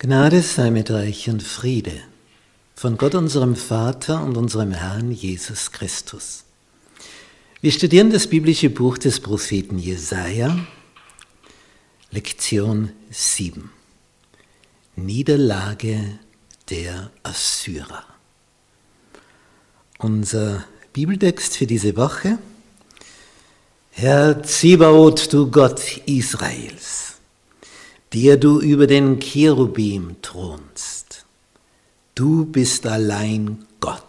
Gnade sei mit euch und Friede von Gott unserem Vater und unserem Herrn Jesus Christus. Wir studieren das biblische Buch des Propheten Jesaja, Lektion 7. Niederlage der Assyrer. Unser Bibeltext für diese Woche. Herr Zibaoth, du Gott Israels, der du über den Cherubim thronst. Du bist allein Gott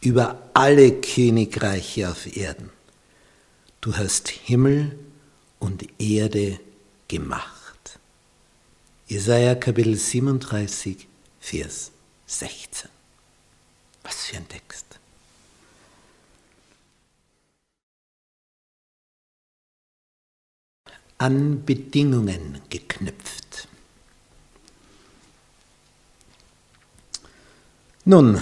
über alle Königreiche auf Erden. Du hast Himmel und Erde gemacht. Jesaja Kapitel 37, Vers 16. Was für ein Text. An Bedingungen geknüpft. Nun,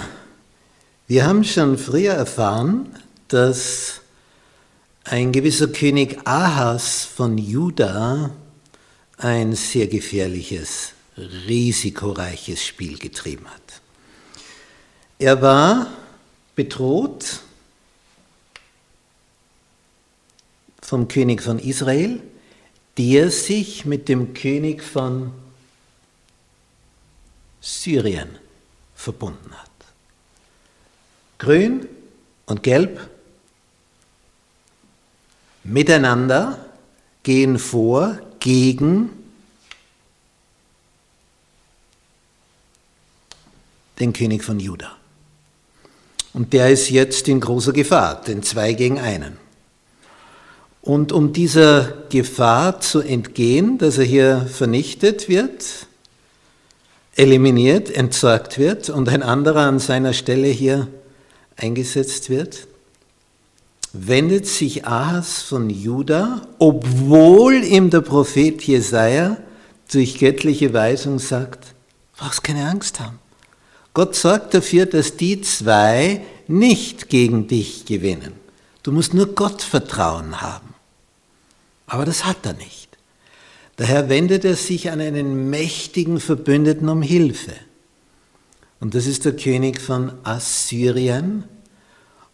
wir haben schon früher erfahren, dass ein gewisser König Ahas von Juda ein sehr gefährliches, risikoreiches Spiel getrieben hat. Er war bedroht vom König von Israel, der sich mit dem König von Syrien verbunden hat. Grün und Gelb miteinander gehen vor gegen den König von Juda. Und der ist jetzt in großer Gefahr, denn zwei gegen einen. Und um dieser Gefahr zu entgehen, dass er hier vernichtet wird, eliminiert, entsorgt wird und ein anderer an seiner Stelle hier eingesetzt wird, wendet sich Ahas von Juda, obwohl ihm der Prophet Jesaja durch göttliche Weisung sagt, brauchst keine Angst haben. Gott sorgt dafür, dass die zwei nicht gegen dich gewinnen. Du musst nur Gott Vertrauen haben. Aber das hat er nicht. Daher wendet er sich an einen mächtigen Verbündeten um Hilfe. Und das ist der König von Assyrien.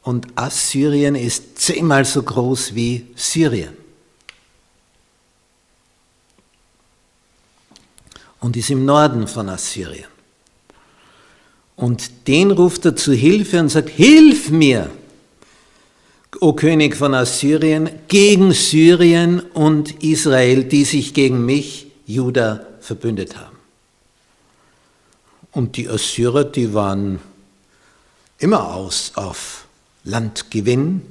Und Assyrien ist zehnmal so groß wie Syrien. Und ist im Norden von Assyrien. Und den ruft er zu Hilfe und sagt, Hilf mir, o König von Assyrien, gegen Syrien und Israel, die sich gegen mich, Juda, verbündet haben. Und die Assyrer, die waren immer aus auf Landgewinn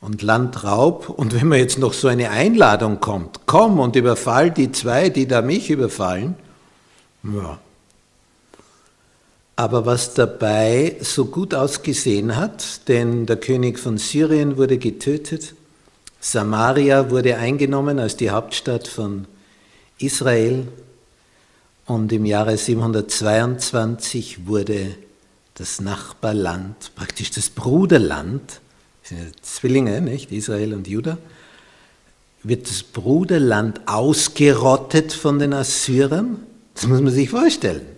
und Landraub. Und wenn mir jetzt noch so eine Einladung kommt, komm und überfall die zwei, die da mich überfallen, ja, aber was dabei so gut ausgesehen hat, denn der König von Syrien wurde getötet, Samaria wurde eingenommen als die Hauptstadt von Israel und im Jahre 722 wurde das Nachbarland, praktisch das Bruderland, Zwillinge, nicht Israel und Juda, wird das Bruderland ausgerottet von den Assyrern. Das muss man sich vorstellen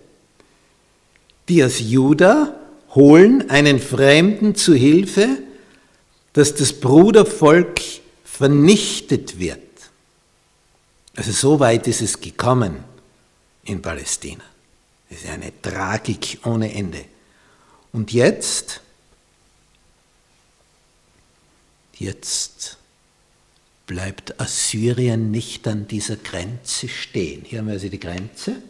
die aus Juda holen einen Fremden zu Hilfe, dass das Brudervolk vernichtet wird. Also so weit ist es gekommen in Palästina. Das ist eine Tragik ohne Ende. Und jetzt, jetzt bleibt Assyrien nicht an dieser Grenze stehen. Hier haben wir also die Grenze.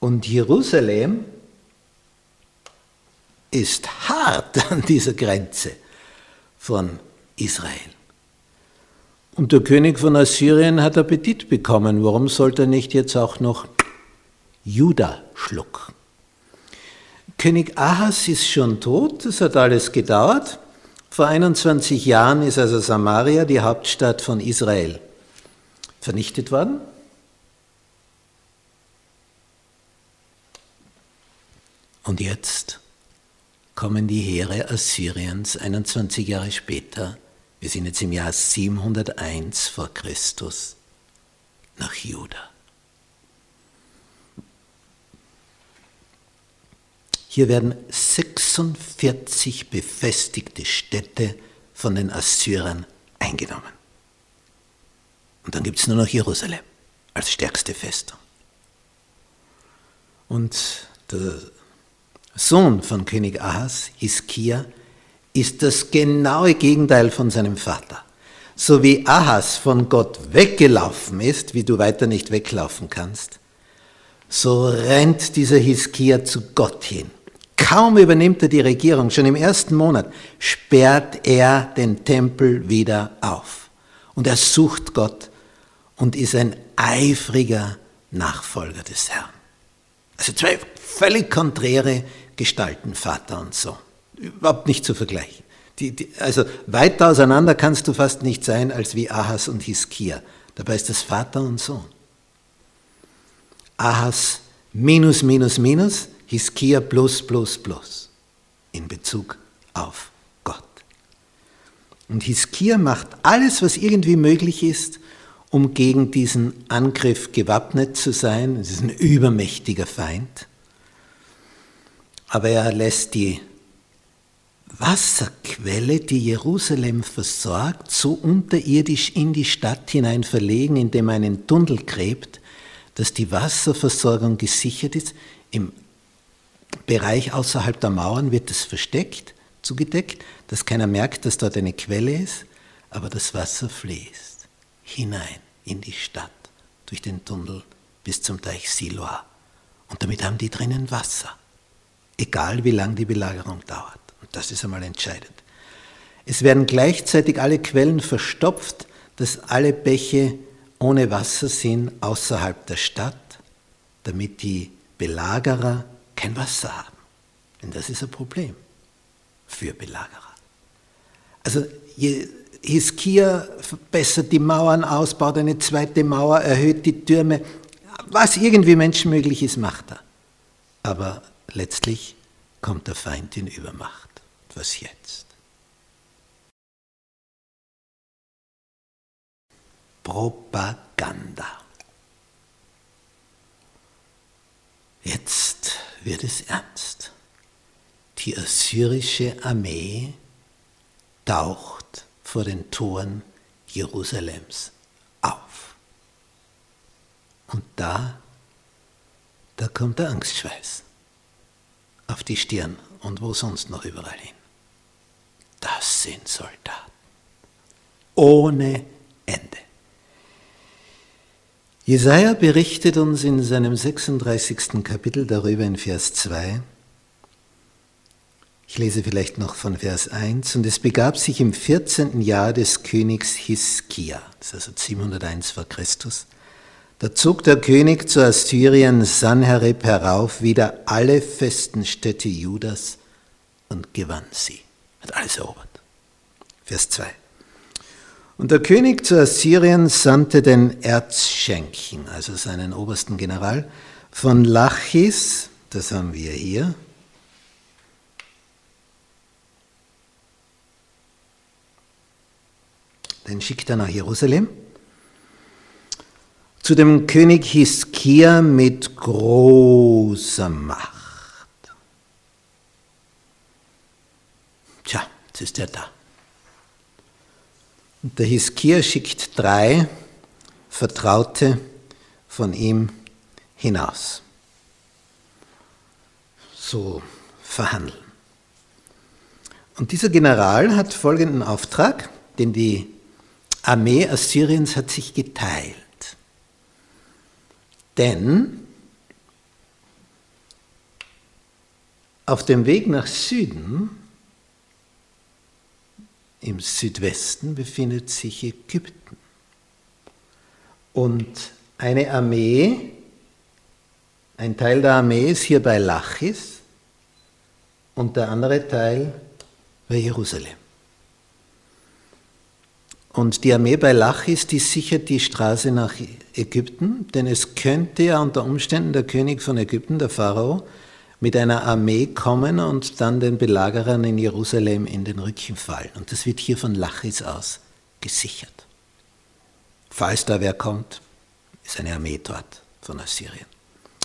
Und Jerusalem ist hart an dieser Grenze von Israel. Und der König von Assyrien hat Appetit bekommen. Warum sollte er nicht jetzt auch noch Juda schlucken? König Ahas ist schon tot, das hat alles gedauert. Vor 21 Jahren ist also Samaria, die Hauptstadt von Israel, vernichtet worden. Und jetzt kommen die Heere Assyriens 21 Jahre später Wir sind jetzt im Jahr 701 vor Christus nach Juda. Hier werden 46 befestigte Städte von den Assyrern eingenommen. Und dann gibt es nur noch Jerusalem als stärkste Festung. Und der Sohn von König Ahas, Hiskia, ist das genaue Gegenteil von seinem Vater. So wie Ahas von Gott weggelaufen ist, wie du weiter nicht weglaufen kannst, so rennt dieser Hiskia zu Gott hin. Kaum übernimmt er die Regierung, schon im ersten Monat sperrt er den Tempel wieder auf. Und er sucht Gott und ist ein eifriger Nachfolger des Herrn. Also zwei völlig konträre Gestalten, Vater und Sohn überhaupt nicht zu vergleichen. Die, die, also weiter auseinander kannst du fast nicht sein als wie Ahas und Hiskia. Dabei ist das Vater und Sohn. Ahas minus, minus, minus, Hiskia plus, plus, plus in Bezug auf Gott. Und Hiskia macht alles, was irgendwie möglich ist, um gegen diesen Angriff gewappnet zu sein. Es ist ein übermächtiger Feind. Aber er lässt die Wasserquelle, die Jerusalem versorgt, so unterirdisch in die Stadt hinein verlegen, indem man einen Tunnel gräbt, dass die Wasserversorgung gesichert ist. Im Bereich außerhalb der Mauern wird es versteckt, zugedeckt, dass keiner merkt, dass dort eine Quelle ist, aber das Wasser fließt hinein in die Stadt durch den Tunnel bis zum Teich Siloa. Und damit haben die drinnen Wasser, egal wie lang die Belagerung dauert. Das ist einmal entscheidend. Es werden gleichzeitig alle Quellen verstopft, dass alle Bäche ohne Wasser sind außerhalb der Stadt, damit die Belagerer kein Wasser haben. Denn das ist ein Problem für Belagerer. Also Hiskia verbessert die Mauern aus, baut eine zweite Mauer, erhöht die Türme. Was irgendwie menschenmöglich ist, macht er. Aber letztlich kommt der Feind in Übermacht was jetzt? Propaganda. Jetzt wird es ernst. Die assyrische Armee taucht vor den Toren Jerusalems auf. Und da, da kommt der Angstschweiß auf die Stirn und wo sonst noch überall hin. Das sind Soldaten. Ohne Ende. Jesaja berichtet uns in seinem 36. Kapitel darüber in Vers 2. Ich lese vielleicht noch von Vers 1. Und es begab sich im 14. Jahr des Königs Hiskia, das ist also 701 vor Christus, da zog der König zu Assyrien Sanherib herauf, wieder alle festen Städte Judas und gewann sie. Hat alles erobert. Vers 2. Und der König zu Assyrien sandte den Erzschenchen, also seinen obersten General, von Lachis, das haben wir hier, den schickt er nach Jerusalem, zu dem König Hiskia mit großer Macht. Jetzt ist er da. Und der Hiskia schickt drei Vertraute von ihm hinaus. So verhandeln. Und dieser General hat folgenden Auftrag, denn die Armee Assyriens hat sich geteilt. Denn auf dem Weg nach Süden im Südwesten befindet sich Ägypten. Und eine Armee, ein Teil der Armee ist hier bei Lachis und der andere Teil bei Jerusalem. Und die Armee bei Lachis, die sichert die Straße nach Ägypten, denn es könnte ja unter Umständen der König von Ägypten, der Pharao, mit einer Armee kommen und dann den Belagerern in Jerusalem in den Rücken fallen. Und das wird hier von Lachis aus gesichert. Falls da wer kommt, ist eine Armee dort von Assyrien.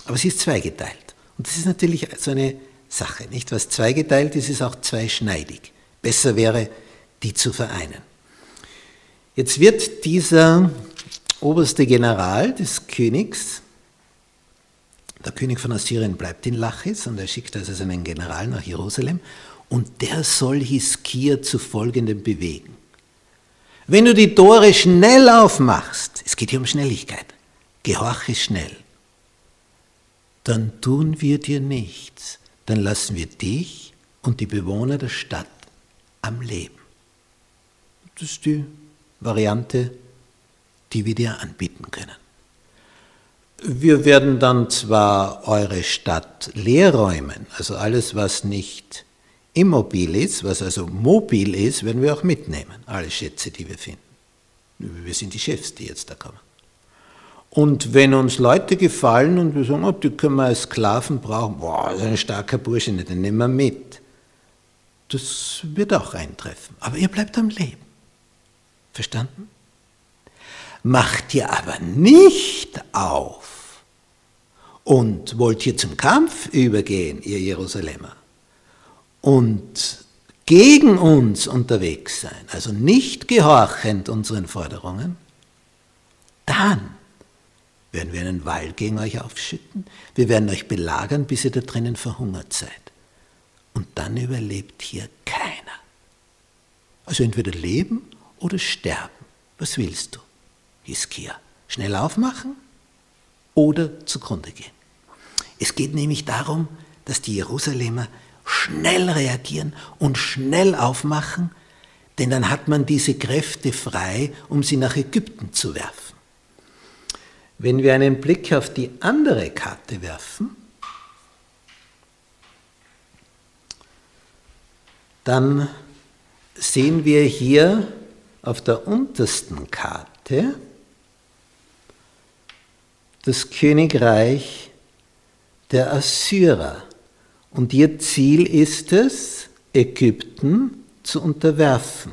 Aber sie ist zweigeteilt. Und das ist natürlich so eine Sache, nicht? Was zweigeteilt ist, ist auch zweischneidig. Besser wäre, die zu vereinen. Jetzt wird dieser oberste General des Königs, der König von Assyrien bleibt in Lachis und er schickt also seinen General nach Jerusalem und der soll Hiskia zu folgendem bewegen. Wenn du die Tore schnell aufmachst, es geht hier um Schnelligkeit, gehorche schnell, dann tun wir dir nichts, dann lassen wir dich und die Bewohner der Stadt am Leben. Das ist die Variante, die wir dir anbieten können. Wir werden dann zwar eure Stadt leer räumen, also alles, was nicht immobil ist, was also mobil ist, werden wir auch mitnehmen, alle Schätze, die wir finden. Wir sind die Chefs, die jetzt da kommen. Und wenn uns Leute gefallen und wir sagen, oh, die können wir als Sklaven brauchen, boah, das ist ein starker Bursche, den nehmen wir mit. Das wird auch eintreffen. Aber ihr bleibt am Leben. Verstanden? Macht ihr aber nicht auf und wollt ihr zum Kampf übergehen, ihr Jerusalemer, und gegen uns unterwegs sein, also nicht gehorchend unseren Forderungen, dann werden wir einen Wall gegen euch aufschütten, wir werden euch belagern, bis ihr da drinnen verhungert seid. Und dann überlebt hier keiner. Also entweder leben oder sterben. Was willst du, Hiskia? Schnell aufmachen oder zugrunde gehen? Es geht nämlich darum, dass die Jerusalemer schnell reagieren und schnell aufmachen, denn dann hat man diese Kräfte frei, um sie nach Ägypten zu werfen. Wenn wir einen Blick auf die andere Karte werfen, dann sehen wir hier auf der untersten Karte das Königreich der Assyrer. Und ihr Ziel ist es, Ägypten zu unterwerfen.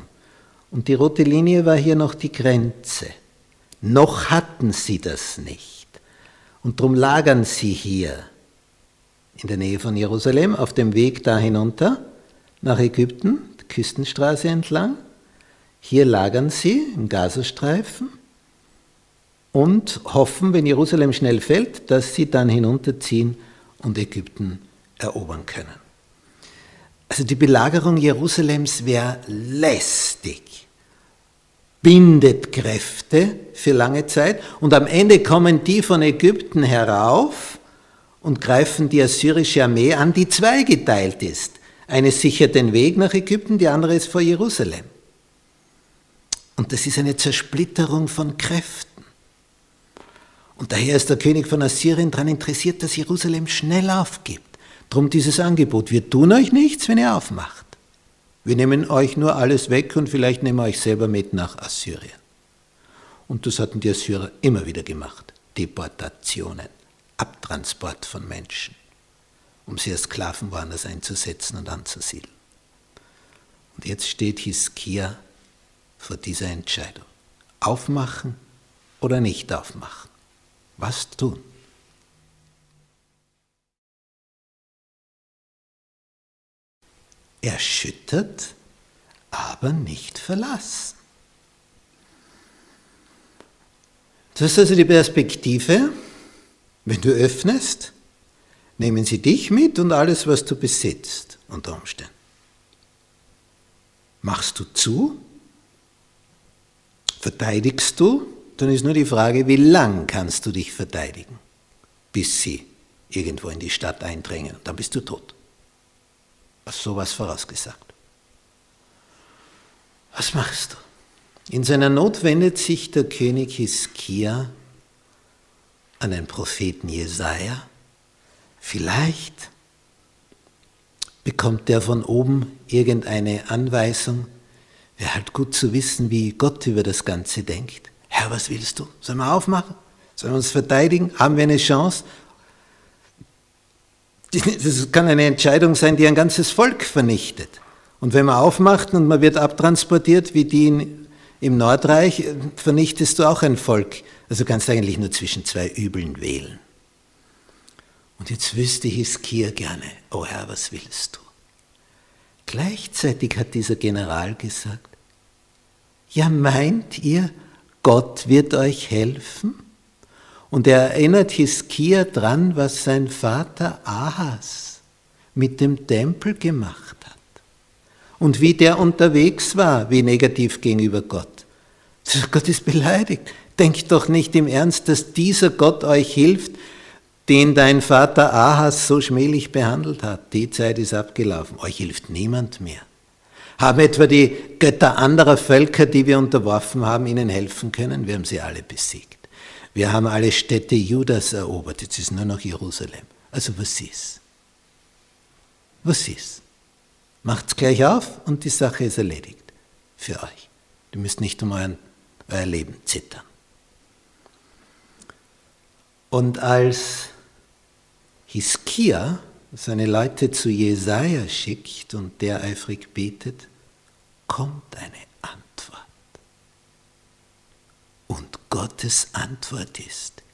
Und die rote Linie war hier noch die Grenze. Noch hatten sie das nicht. Und darum lagern sie hier in der Nähe von Jerusalem auf dem Weg da hinunter nach Ägypten, Küstenstraße entlang. Hier lagern sie im Gazastreifen und hoffen, wenn Jerusalem schnell fällt, dass sie dann hinunterziehen und Ägypten erobern können. Also die Belagerung Jerusalems wäre lästig, bindet Kräfte für lange Zeit und am Ende kommen die von Ägypten herauf und greifen die assyrische Armee an, die zweigeteilt ist. Eine sichert den Weg nach Ägypten, die andere ist vor Jerusalem. Und das ist eine Zersplitterung von Kräften. Und daher ist der König von Assyrien daran interessiert, dass Jerusalem schnell aufgibt. Drum dieses Angebot. Wir tun euch nichts, wenn ihr aufmacht. Wir nehmen euch nur alles weg und vielleicht nehmen wir euch selber mit nach Assyrien. Und das hatten die Assyrer immer wieder gemacht. Deportationen, Abtransport von Menschen, um sie als Sklaven woanders einzusetzen und anzusiedeln. Und jetzt steht Hiskia vor dieser Entscheidung. Aufmachen oder nicht aufmachen? Was tun? Erschüttert, aber nicht verlassen. Das ist also die Perspektive, wenn du öffnest, nehmen sie dich mit und alles, was du besitzt, unter Umständen. Machst du zu, Verteidigst du, dann ist nur die Frage, wie lang kannst du dich verteidigen, bis sie irgendwo in die Stadt eindringen. Dann bist du tot. Was sowas vorausgesagt. Was machst du? In seiner Not wendet sich der König Hiskia an den Propheten Jesaja. Vielleicht bekommt er von oben irgendeine Anweisung, Wäre halt gut zu wissen, wie Gott über das Ganze denkt. Herr, was willst du? Sollen wir aufmachen? Sollen wir uns verteidigen? Haben wir eine Chance? Das kann eine Entscheidung sein, die ein ganzes Volk vernichtet. Und wenn man aufmacht und man wird abtransportiert, wie die in, im Nordreich, vernichtest du auch ein Volk. Also kannst du eigentlich nur zwischen zwei Übeln wählen. Und jetzt wüsste Hiskia gerne, oh Herr, was willst du? Gleichzeitig hat dieser General gesagt, ja meint ihr, Gott wird euch helfen? Und er erinnert Hiskia dran, was sein Vater Ahas mit dem Tempel gemacht hat. Und wie der unterwegs war, wie negativ gegenüber Gott. Gott ist beleidigt. Denkt doch nicht im Ernst, dass dieser Gott euch hilft, den dein Vater Ahas so schmählich behandelt hat. Die Zeit ist abgelaufen. Euch hilft niemand mehr. Haben etwa die Götter anderer Völker, die wir unterworfen haben, ihnen helfen können? Wir haben sie alle besiegt. Wir haben alle Städte Judas erobert. Jetzt ist nur noch Jerusalem. Also was ist? Was ist? Macht's gleich auf und die Sache ist erledigt. Für euch. Du müsst nicht um euren, euer Leben zittern. Und als Hiskia seine Leute zu Jesaja schickt und der eifrig betet, kommt eine Antwort. Und Gottes Antwort ist,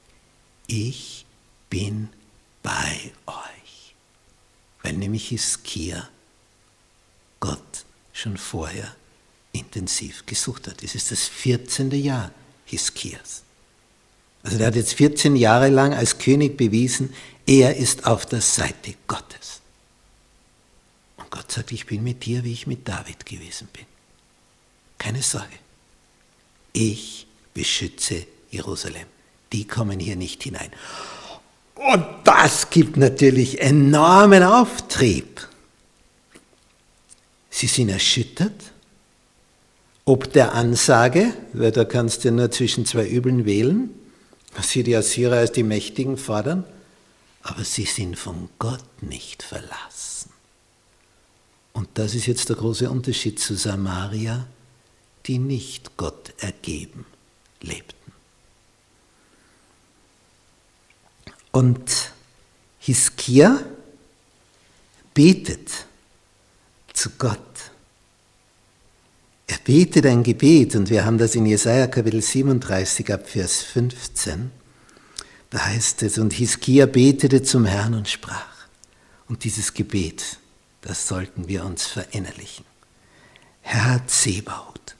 ich bin bei euch. Weil nämlich Hiskia Gott schon vorher intensiv gesucht hat. Es ist das 14. Jahr Hiskias. Also er hat jetzt 14 Jahre lang als König bewiesen, er ist auf der Seite Gottes. Und Gott sagt, ich bin mit dir, wie ich mit David gewesen bin. Keine Sorge. Ich beschütze Jerusalem. Die kommen hier nicht hinein. Und das gibt natürlich enormen Auftrieb. Sie sind erschüttert, ob der Ansage, weil da kannst du nur zwischen zwei Übeln wählen, was sie die Assyrer als die Mächtigen fordern, aber sie sind von Gott nicht verlassen. Und das ist jetzt der große Unterschied zu Samaria, die nicht Gott ergeben lebten. Und Hiskia betet zu Gott. Er betet ein Gebet und wir haben das in Jesaja Kapitel 37 ab Vers 15. Da heißt es, und Hiskia betete zum Herrn und sprach. Und dieses Gebet, das sollten wir uns verinnerlichen. Herr Zebaut,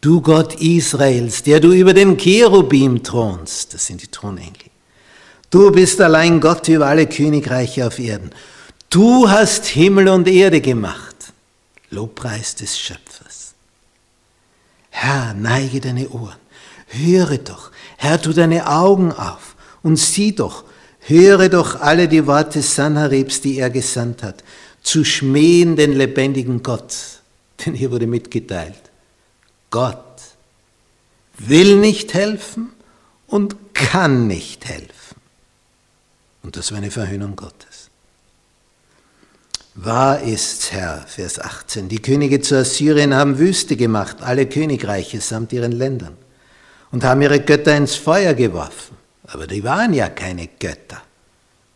du Gott Israels, der du über den Cherubim thronst, das sind die Thronengel. Du bist allein Gott über alle Königreiche auf Erden. Du hast Himmel und Erde gemacht. Lobpreis des Schöpfers. Herr, neige deine Ohren. Höre doch. Herr, tu deine Augen auf und sieh doch, höre doch alle die Worte Sanheribs, die er gesandt hat, zu schmähen den lebendigen Gott. Denn hier wurde mitgeteilt, Gott will nicht helfen und kann nicht helfen. Und das war eine Verhöhnung Gottes. Wahr ist's, Herr, Vers 18, die Könige zu Assyrien haben Wüste gemacht, alle Königreiche samt ihren Ländern, und haben ihre Götter ins Feuer geworfen. Aber die waren ja keine Götter.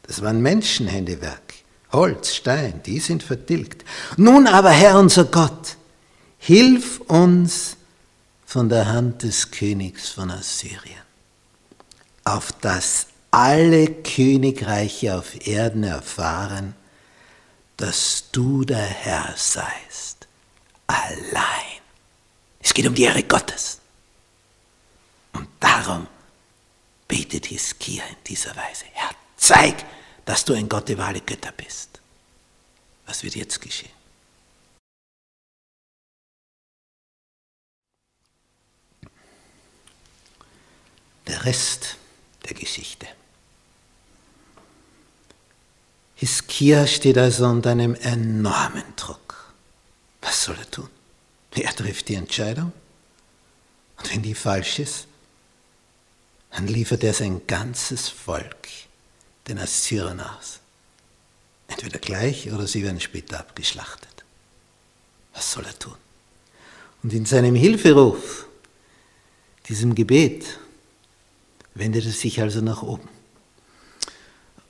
Das waren Menschenhändewerk. Holz, Stein, die sind vertilgt. Nun aber, Herr unser Gott, hilf uns von der Hand des Königs von Assyrien, auf dass alle Königreiche auf Erden erfahren, dass du der Herr seist, allein. Es geht um die Ehre Gottes. Und darum betet Hiskia in dieser Weise. Herr, zeig, dass du ein Gott über alle Götter bist. Was wird jetzt geschehen? Der Rest der Geschichte. Hiskia steht also unter einem enormen Druck. Was soll er tun? Er trifft die Entscheidung. Und wenn die falsch ist, dann liefert er sein ganzes Volk den Assyrern aus. Entweder gleich oder sie werden später abgeschlachtet. Was soll er tun? Und in seinem Hilferuf, diesem Gebet, wendet er sich also nach oben.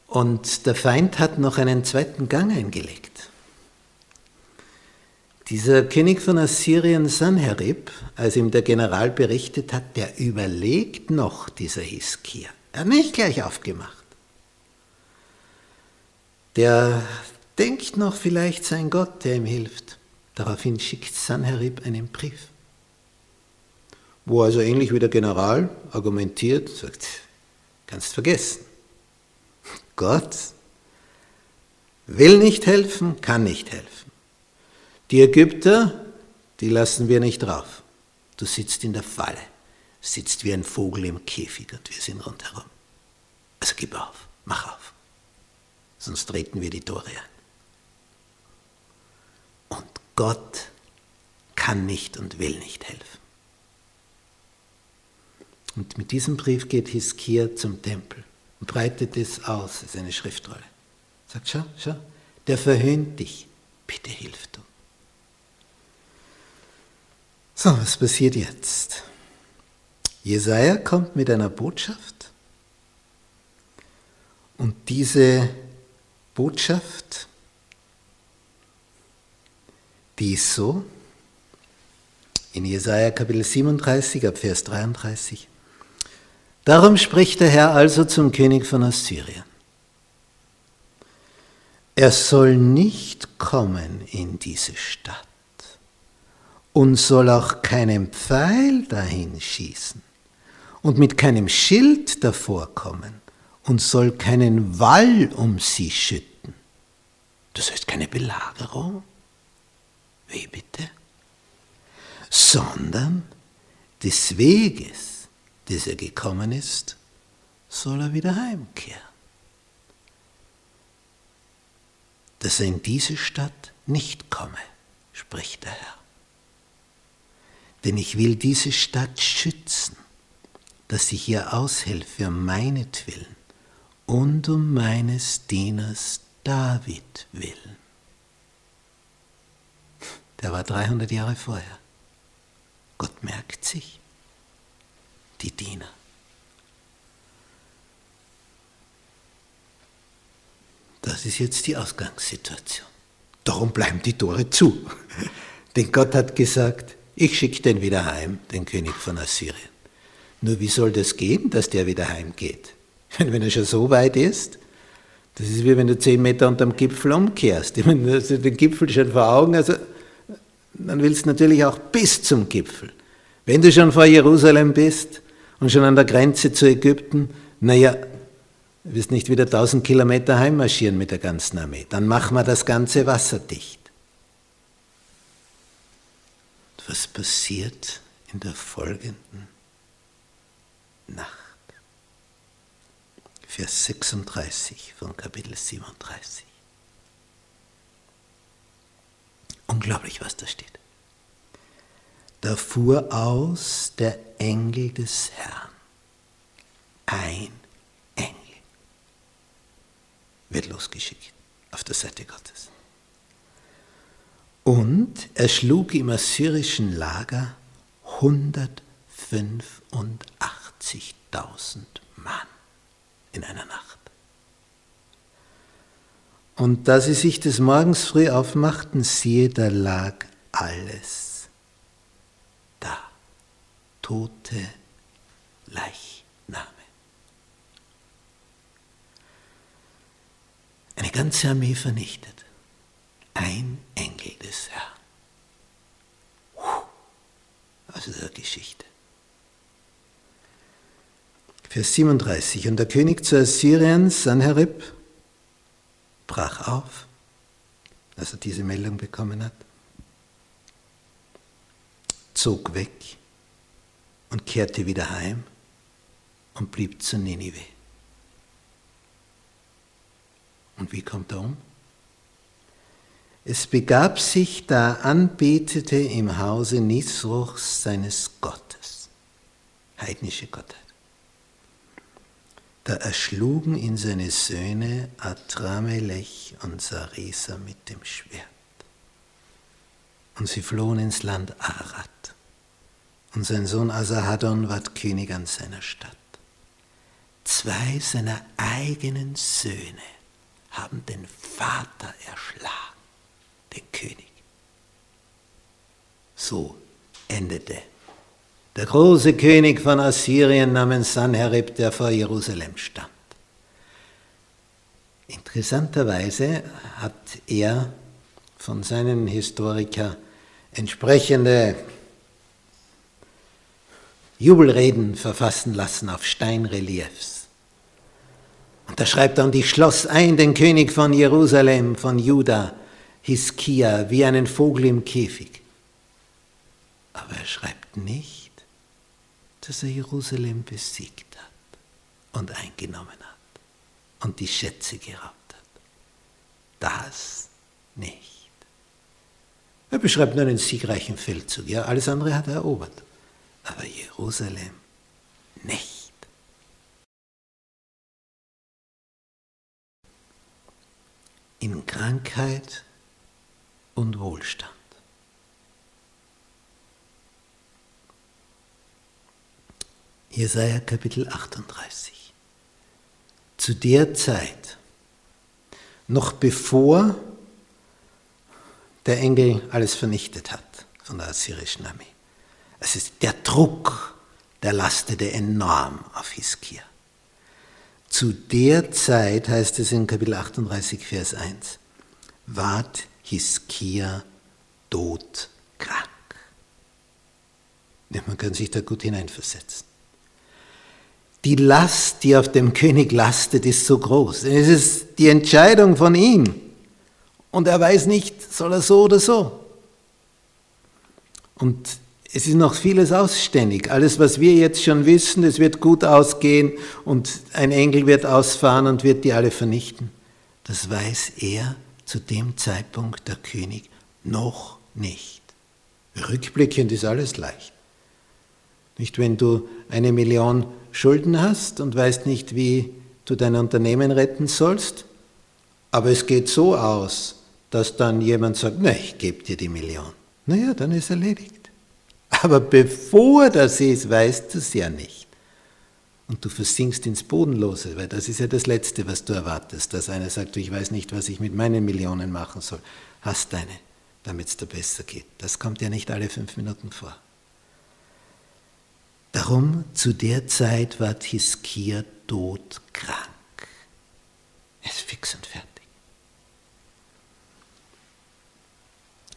Und der Feind hat noch einen zweiten Gang eingelegt. Dieser König von Assyrien Sanherib, als ihm der General berichtet hat, der überlegt noch, dieser Hiskia. Er hat nicht gleich aufgemacht. Der denkt noch vielleicht sein Gott, der ihm hilft. Daraufhin schickt Sanherib einen Brief, wo also ähnlich wie der General argumentiert, sagt, kannst vergessen. Gott will nicht helfen, kann nicht helfen. Die Ägypter, die lassen wir nicht drauf. Du sitzt in der Falle, sitzt wie ein Vogel im Käfig und wir sind rundherum. Also gib auf, mach auf, sonst treten wir die Tore ein. Und Gott kann nicht und will nicht helfen. Und mit diesem Brief geht Hiskia zum Tempel und breitet es aus, das ist eine Schriftrolle. Sagt, schau, schau, der verhöhnt dich, bitte hilf du. So, was passiert jetzt? Jesaja kommt mit einer Botschaft und diese Botschaft, die ist so, in Jesaja Kapitel 37 ab Vers 33. Darum spricht der Herr also zum König von Assyrien. Er soll nicht kommen in diese Stadt und soll auch keinen Pfeil dahin schießen und mit keinem Schild davor kommen und soll keinen Wall um sie schütten. Das heißt keine Belagerung. Wie bitte? Sondern des Weges des er gekommen ist, soll er wieder heimkehren. Dass er in diese Stadt nicht komme, spricht der Herr. Denn ich will diese Stadt schützen, dass ich ihr aushelfe um meinetwillen und um meines Dieners David willen. Der war 300 Jahre vorher. Gott merkt sich die Diener. Das ist jetzt die Ausgangssituation. Darum bleiben die Tore zu. Denn Gott hat gesagt, ich schicke den wieder heim, den König von Assyrien. Nur wie soll das gehen, dass der wieder heimgeht? Wenn er schon so weit ist, das ist wie wenn du zehn Meter unterm Gipfel umkehrst. Ich meine, also den Gipfel schon vor Augen, also dann willst du natürlich auch bis zum Gipfel. Wenn du schon vor Jerusalem bist, und schon an der Grenze zu Ägypten, naja, du wirst nicht wieder 1000 Kilometer heimmarschieren mit der ganzen Armee. Dann machen wir das ganze Wasser Was passiert in der folgenden Nacht? Vers 36 von Kapitel 37. Unglaublich, was da steht. Da fuhr aus der Engel des Herrn. Ein Engel wird losgeschickt auf der Seite Gottes. Und er schlug im assyrischen Lager 185.000 Mann in einer Nacht. Und da sie sich des Morgens früh aufmachten, siehe, da lag alles tote Leichname. Eine ganze Armee vernichtet. Ein Engel des Herrn. Also der Geschichte. Vers 37. Und der König zu Assyrien, Sanherib, brach auf, als er diese Meldung bekommen hat, zog weg und kehrte wieder heim und blieb zu Ninive. Und wie kommt er um? Es begab sich, da anbetete im Hause Nisruchs seines Gottes, heidnische Gottheit. Da erschlugen ihn seine Söhne Adramelech und Saresa mit dem Schwert. Und sie flohen ins Land Arad und sein Sohn Asahadon ward König an seiner Stadt. zwei seiner eigenen Söhne haben den Vater erschlagen, König. So endete der große König von Assyrien namens Sanherib, der vor Jerusalem stand. Interessanterweise hat er von seinen Historikern entsprechende Jubelreden verfassen lassen auf Steinreliefs. Und da schreibt er, und ich schloss ein den König von Jerusalem, von Juda, Hiskia, wie einen Vogel im Käfig. Aber er schreibt nicht, dass er Jerusalem besiegt hat und eingenommen hat und die Schätze geraubt hat. Das nicht. Er beschreibt nur einen siegreichen Feldzug. Ja, alles andere hat er erobert. Aber Jerusalem nicht. In Krankheit und Wohlstand. Jesaja Kapitel 38. Zu der Zeit, noch bevor der Engel alles vernichtet hat von der assyrischen Armee. Es ist der Druck, der lastete enorm auf Hiskia. Zu der Zeit, heißt es in Kapitel 38, Vers 1, ward Hiskia todkrank. Man kann sich da gut hineinversetzen. Die Last, die auf dem König lastet, ist so groß. Es ist die Entscheidung von ihm. Und er weiß nicht, soll er so oder so. Und es ist noch vieles ausständig. Alles, was wir jetzt schon wissen, es wird gut ausgehen und ein Engel wird ausfahren und wird die alle vernichten. Das weiß er zu dem Zeitpunkt, der König, noch nicht. Rückblickend ist alles leicht. Nicht, wenn du eine Million Schulden hast und weißt nicht, wie du dein Unternehmen retten sollst, aber es geht so aus, dass dann jemand sagt, na, ich gebe dir die Million. Naja, dann ist erledigt. Aber bevor das ist, weißt du es ja nicht. Und du versinkst ins Bodenlose, weil das ist ja das Letzte, was du erwartest, dass einer sagt, ich weiß nicht, was ich mit meinen Millionen machen soll. Hast deine, damit es dir besser geht. Das kommt ja nicht alle fünf Minuten vor. Darum zu der Zeit war Hiskia todkrank. Er ist fix und fertig.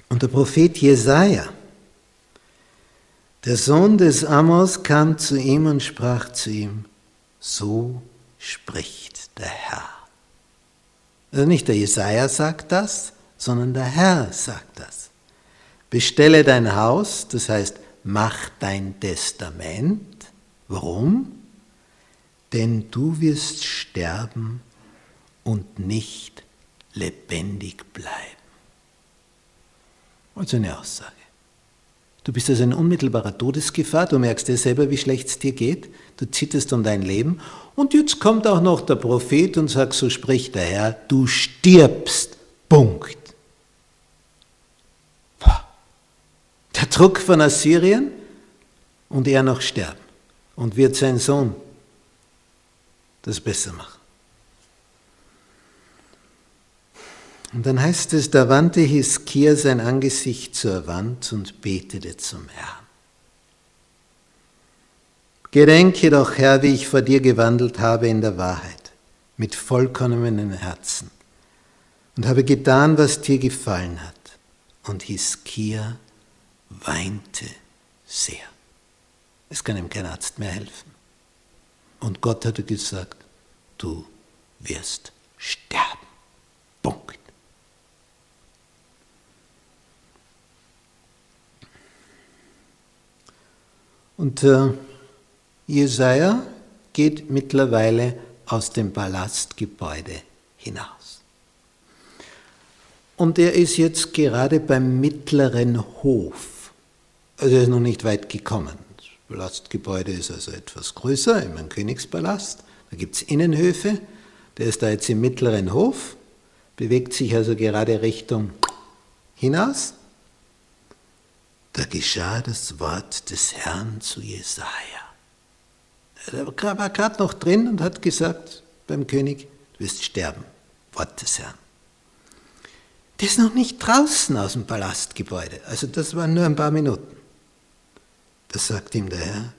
Und der Prophet Jesaja, der Sohn des Amos, kam zu ihm und sprach zu ihm: So spricht der Herr. Also nicht der Jesaja sagt das, sondern der Herr sagt das. Bestelle dein Haus, das heißt, mach dein Testament. Warum? Denn du wirst sterben und nicht lebendig bleiben. Also eine Aussage. Du bist also in unmittelbarer Todesgefahr, du merkst dir selber, wie schlecht es dir geht, du zitterst um dein Leben und jetzt kommt auch noch der Prophet und sagt, so spricht der Herr, du stirbst. Punkt. der Druck von Assyrien und er noch sterben. Und wird sein Sohn das besser machen. Und dann heißt es, da wandte Hiskia sein Angesicht zur Wand und betete zum Herrn. Gedenke doch, Herr, wie ich vor dir gewandelt habe in der Wahrheit, mit vollkommenem Herzen, und habe getan, was dir gefallen hat. Und Hiskia weinte sehr. Es kann ihm kein Arzt mehr helfen. Und Gott hatte gesagt, du wirst sterben. Punkt. Und äh, Jesaja geht mittlerweile aus dem Palastgebäude hinaus. Und er ist jetzt gerade beim mittleren Hof also er ist noch nicht weit gekommen. Das Palastgebäude ist also etwas größer, im Königspalast. Da gibt es Innenhöfe. Der ist da jetzt im mittleren Hof, bewegt sich also gerade Richtung hinaus. Da geschah das Wort des Herrn zu Jesaja. Er war gerade noch drin und hat gesagt beim König, du wirst sterben. Wort des Herrn. Der ist noch nicht draußen aus dem Palastgebäude. Also das waren nur ein paar Minuten. Da sagt ihm der Herr,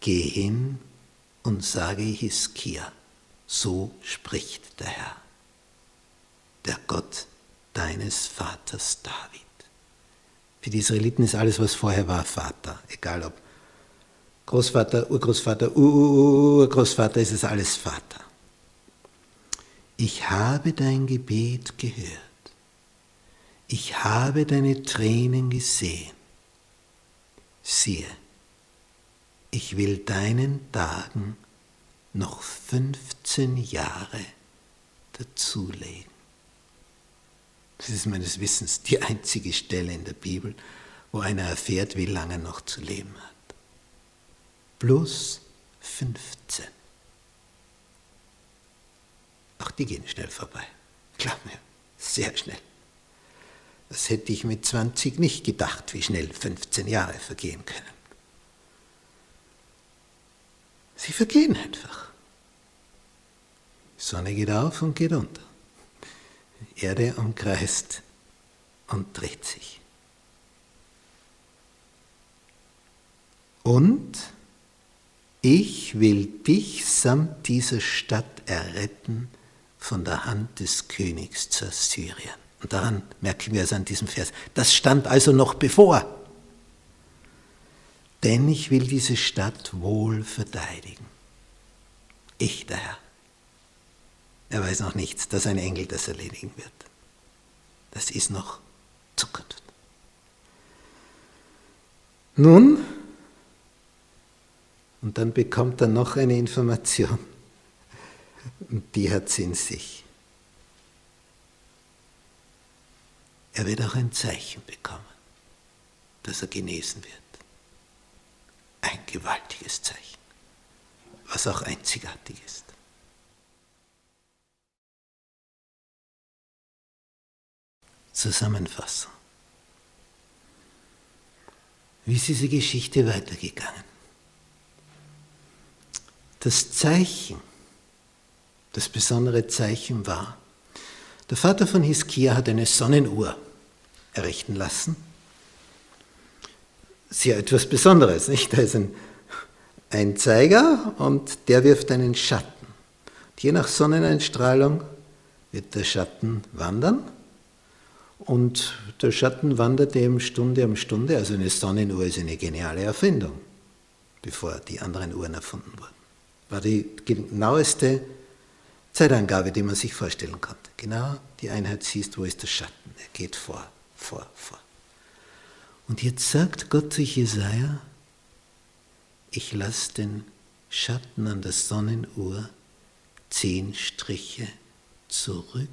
geh hin und sage Hiskia, so spricht der Herr, der Gott deines Vaters David. Für die Israeliten ist alles, was vorher war, Vater. Egal ob Großvater, Urgroßvater, Urgroßvater, ist es alles Vater. Ich habe dein Gebet gehört. Ich habe deine Tränen gesehen. Siehe, ich will deinen Tagen noch 15 Jahre dazulegen. Das ist meines Wissens die einzige Stelle in der Bibel, wo einer erfährt, wie lange noch zu leben hat. Plus 15. Auch die gehen schnell vorbei. Glaub mir, sehr schnell. Das hätte ich mit 20 nicht gedacht, wie schnell 15 Jahre vergehen können. Sie vergehen einfach. Die Sonne geht auf und geht unter. Erde umkreist und dreht sich. Und ich will dich samt dieser Stadt erretten von der Hand des Königs zu Syrien. Und daran merken wir es an diesem Vers. Das stand also noch bevor. Denn ich will diese Stadt wohl verteidigen. Ich, der Herr. Er weiß noch nichts, dass ein Engel das erledigen wird. Das ist noch Zukunft. Nun, und dann bekommt er noch eine Information. Und die hat sie in sich. Er wird auch ein Zeichen bekommen, dass er genesen wird. Ein gewaltiges Zeichen, was auch einzigartig ist. Zusammenfassung. Wie ist diese Geschichte weitergegangen? Das Zeichen, das besondere Zeichen war, der Vater von Hiskia hat eine Sonnenuhr errichten lassen. Sehr etwas Besonderes, nicht? Da ist ein, ein Zeiger und der wirft einen Schatten. Und je nach Sonneneinstrahlung wird der Schatten wandern und der Schatten wandert eben Stunde um Stunde. Also eine Sonnenuhr ist eine geniale Erfindung, bevor die anderen Uhren erfunden wurden. War die genaueste Zeitangabe, die man sich vorstellen konnte. Genau die Einheit siehst, wo ist der Schatten. Er geht vor, vor, vor. Und jetzt sagt Gott zu Jesaja, ich lasse den Schatten an der Sonnenuhr zehn Striche zurückgehen.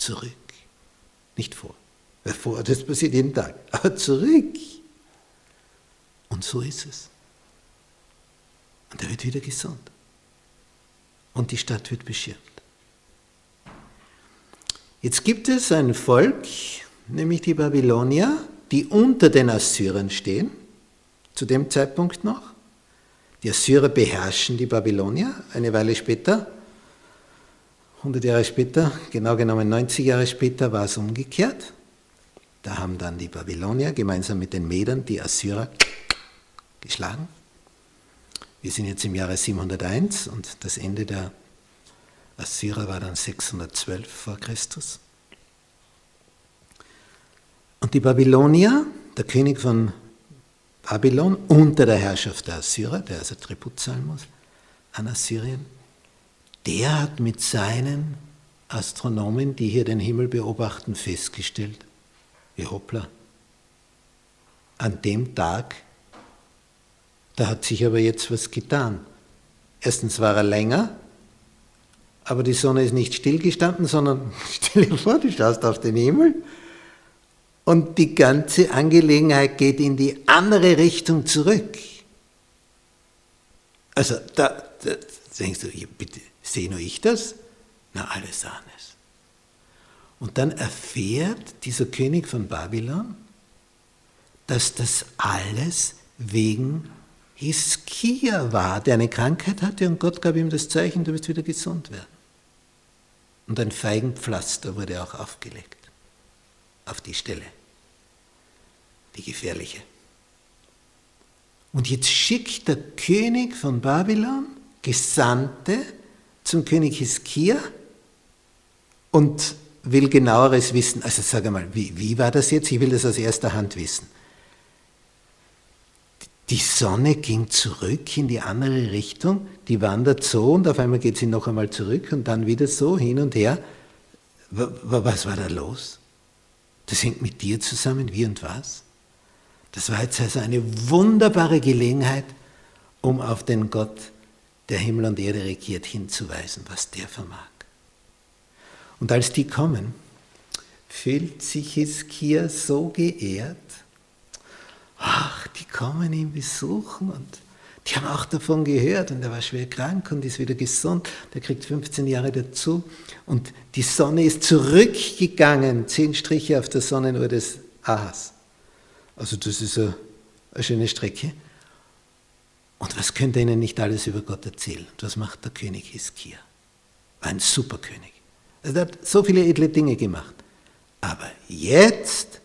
Zurück. Nicht vor. Vor, das passiert jeden Tag. Aber zurück. Und so ist es. Und er wird wieder gesund und die Stadt wird beschirmt. Jetzt gibt es ein Volk, nämlich die Babylonier, die unter den Assyrern stehen, zu dem Zeitpunkt noch. Die Assyrer beherrschen die Babylonier. Eine Weile später, 100 Jahre später, genau genommen 90 Jahre später, war es umgekehrt. Da haben dann die Babylonier gemeinsam mit den Medern die Assyrer geschlagen. Wir sind jetzt im Jahre 701 und das Ende der Assyrer war dann 612 vor Christus. Und die Babylonier, der König von Babylon, unter der Herrschaft der Assyrer, der also Tribut zahlen muss an Assyrien, der hat mit seinen Astronomen, die hier den Himmel beobachten, festgestellt, wie hoppla, an dem Tag da hat sich aber jetzt was getan. Erstens war er länger, aber die Sonne ist nicht stillgestanden, sondern stell dir vor, du schaust auf den Himmel und die ganze Angelegenheit geht in die andere Richtung zurück. Also da, da denkst du, bitte, sehe nur ich das? Na, alle sahen es. Und dann erfährt dieser König von Babylon, dass das alles wegen Hiskia war, der eine Krankheit hatte und Gott gab ihm das Zeichen, du wirst wieder gesund werden. Und ein Feigenpflaster wurde auch aufgelegt auf die Stelle, die gefährliche. Und jetzt schickt der König von Babylon Gesandte zum König Hiskia und will genaueres wissen. Also sag einmal, wie, wie war das jetzt? Ich will das aus erster Hand wissen. Die Sonne ging zurück in die andere Richtung, die wandert so und auf einmal geht sie noch einmal zurück und dann wieder so hin und her. Was war da los? Das hängt mit dir zusammen, wie und was? Das war jetzt also eine wunderbare Gelegenheit, um auf den Gott, der Himmel und Erde regiert, hinzuweisen, was der vermag. Und als die kommen, fühlt sich Hiskia so geehrt, ach, die kommen ihn besuchen und die haben auch davon gehört und er war schwer krank und ist wieder gesund. Der kriegt 15 Jahre dazu und die Sonne ist zurückgegangen, zehn Striche auf der Sonnenuhr des Ahas. Also das ist eine, eine schöne Strecke. Und was könnte er ihnen nicht alles über Gott erzählen? Und was macht der König Hiskia? War ein Superkönig. Er hat so viele edle Dinge gemacht. Aber jetzt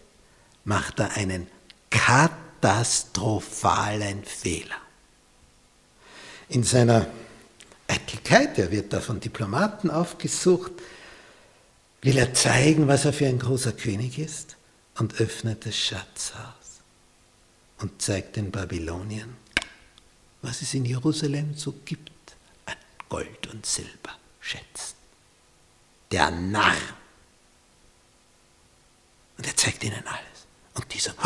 macht er einen Kat katastrophalen Fehler. In seiner Eitelkeit, er wird da von Diplomaten aufgesucht, will er zeigen, was er für ein großer König ist und öffnet das Schatzhaus und zeigt den Babyloniern, was es in Jerusalem so gibt an Gold und Silber, Schätzen. Der Narr. Und er zeigt ihnen alles. Und die sagen,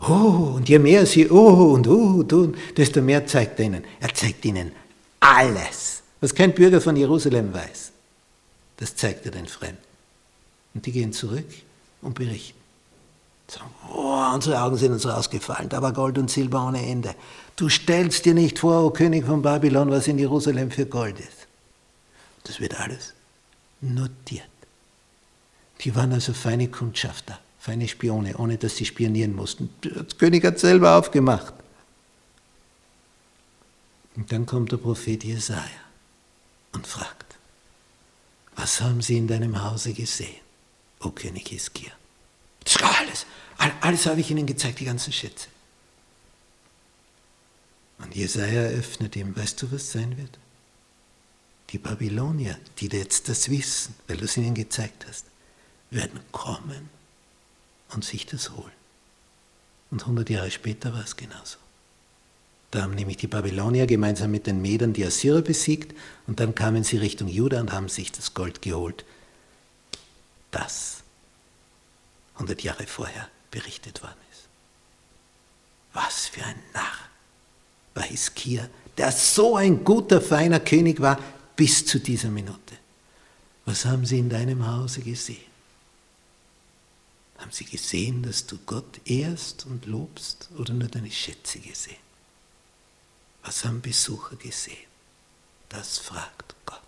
oh, und je mehr sie oh und oh tun, desto mehr zeigt er ihnen. Er zeigt ihnen alles, was kein Bürger von Jerusalem weiß. Das zeigt er den Fremden. Und die gehen zurück und berichten. Sagen, oh, unsere Augen sind uns rausgefallen, da war Gold und Silber ohne Ende. Du stellst dir nicht vor, o König von Babylon, was in Jerusalem für Gold ist. Das wird alles notiert. Die waren also feine Kundschafter feine Spione, ohne dass sie spionieren mussten. Der König hat selber aufgemacht. Und dann kommt der Prophet Jesaja und fragt: Was haben Sie in deinem Hause gesehen, o König Hiskia? Das ist alles. Alles habe ich Ihnen gezeigt, die ganzen Schätze. Und Jesaja eröffnet ihm: Weißt du, was sein wird? Die Babylonier, die jetzt das wissen, weil du es ihnen gezeigt hast, werden kommen und sich das holen. Und 100 Jahre später war es genauso. Da haben nämlich die Babylonier gemeinsam mit den Medern die Assyrer besiegt und dann kamen sie Richtung Juda und haben sich das Gold geholt, das 100 Jahre vorher berichtet worden ist. Was für ein Narr war Hiskia, der so ein guter, feiner König war bis zu dieser Minute. Was haben sie in deinem Hause gesehen? Haben sie gesehen, dass du Gott ehrst und lobst oder nur deine Schätze gesehen? Was haben Besucher gesehen? Das fragt Gott.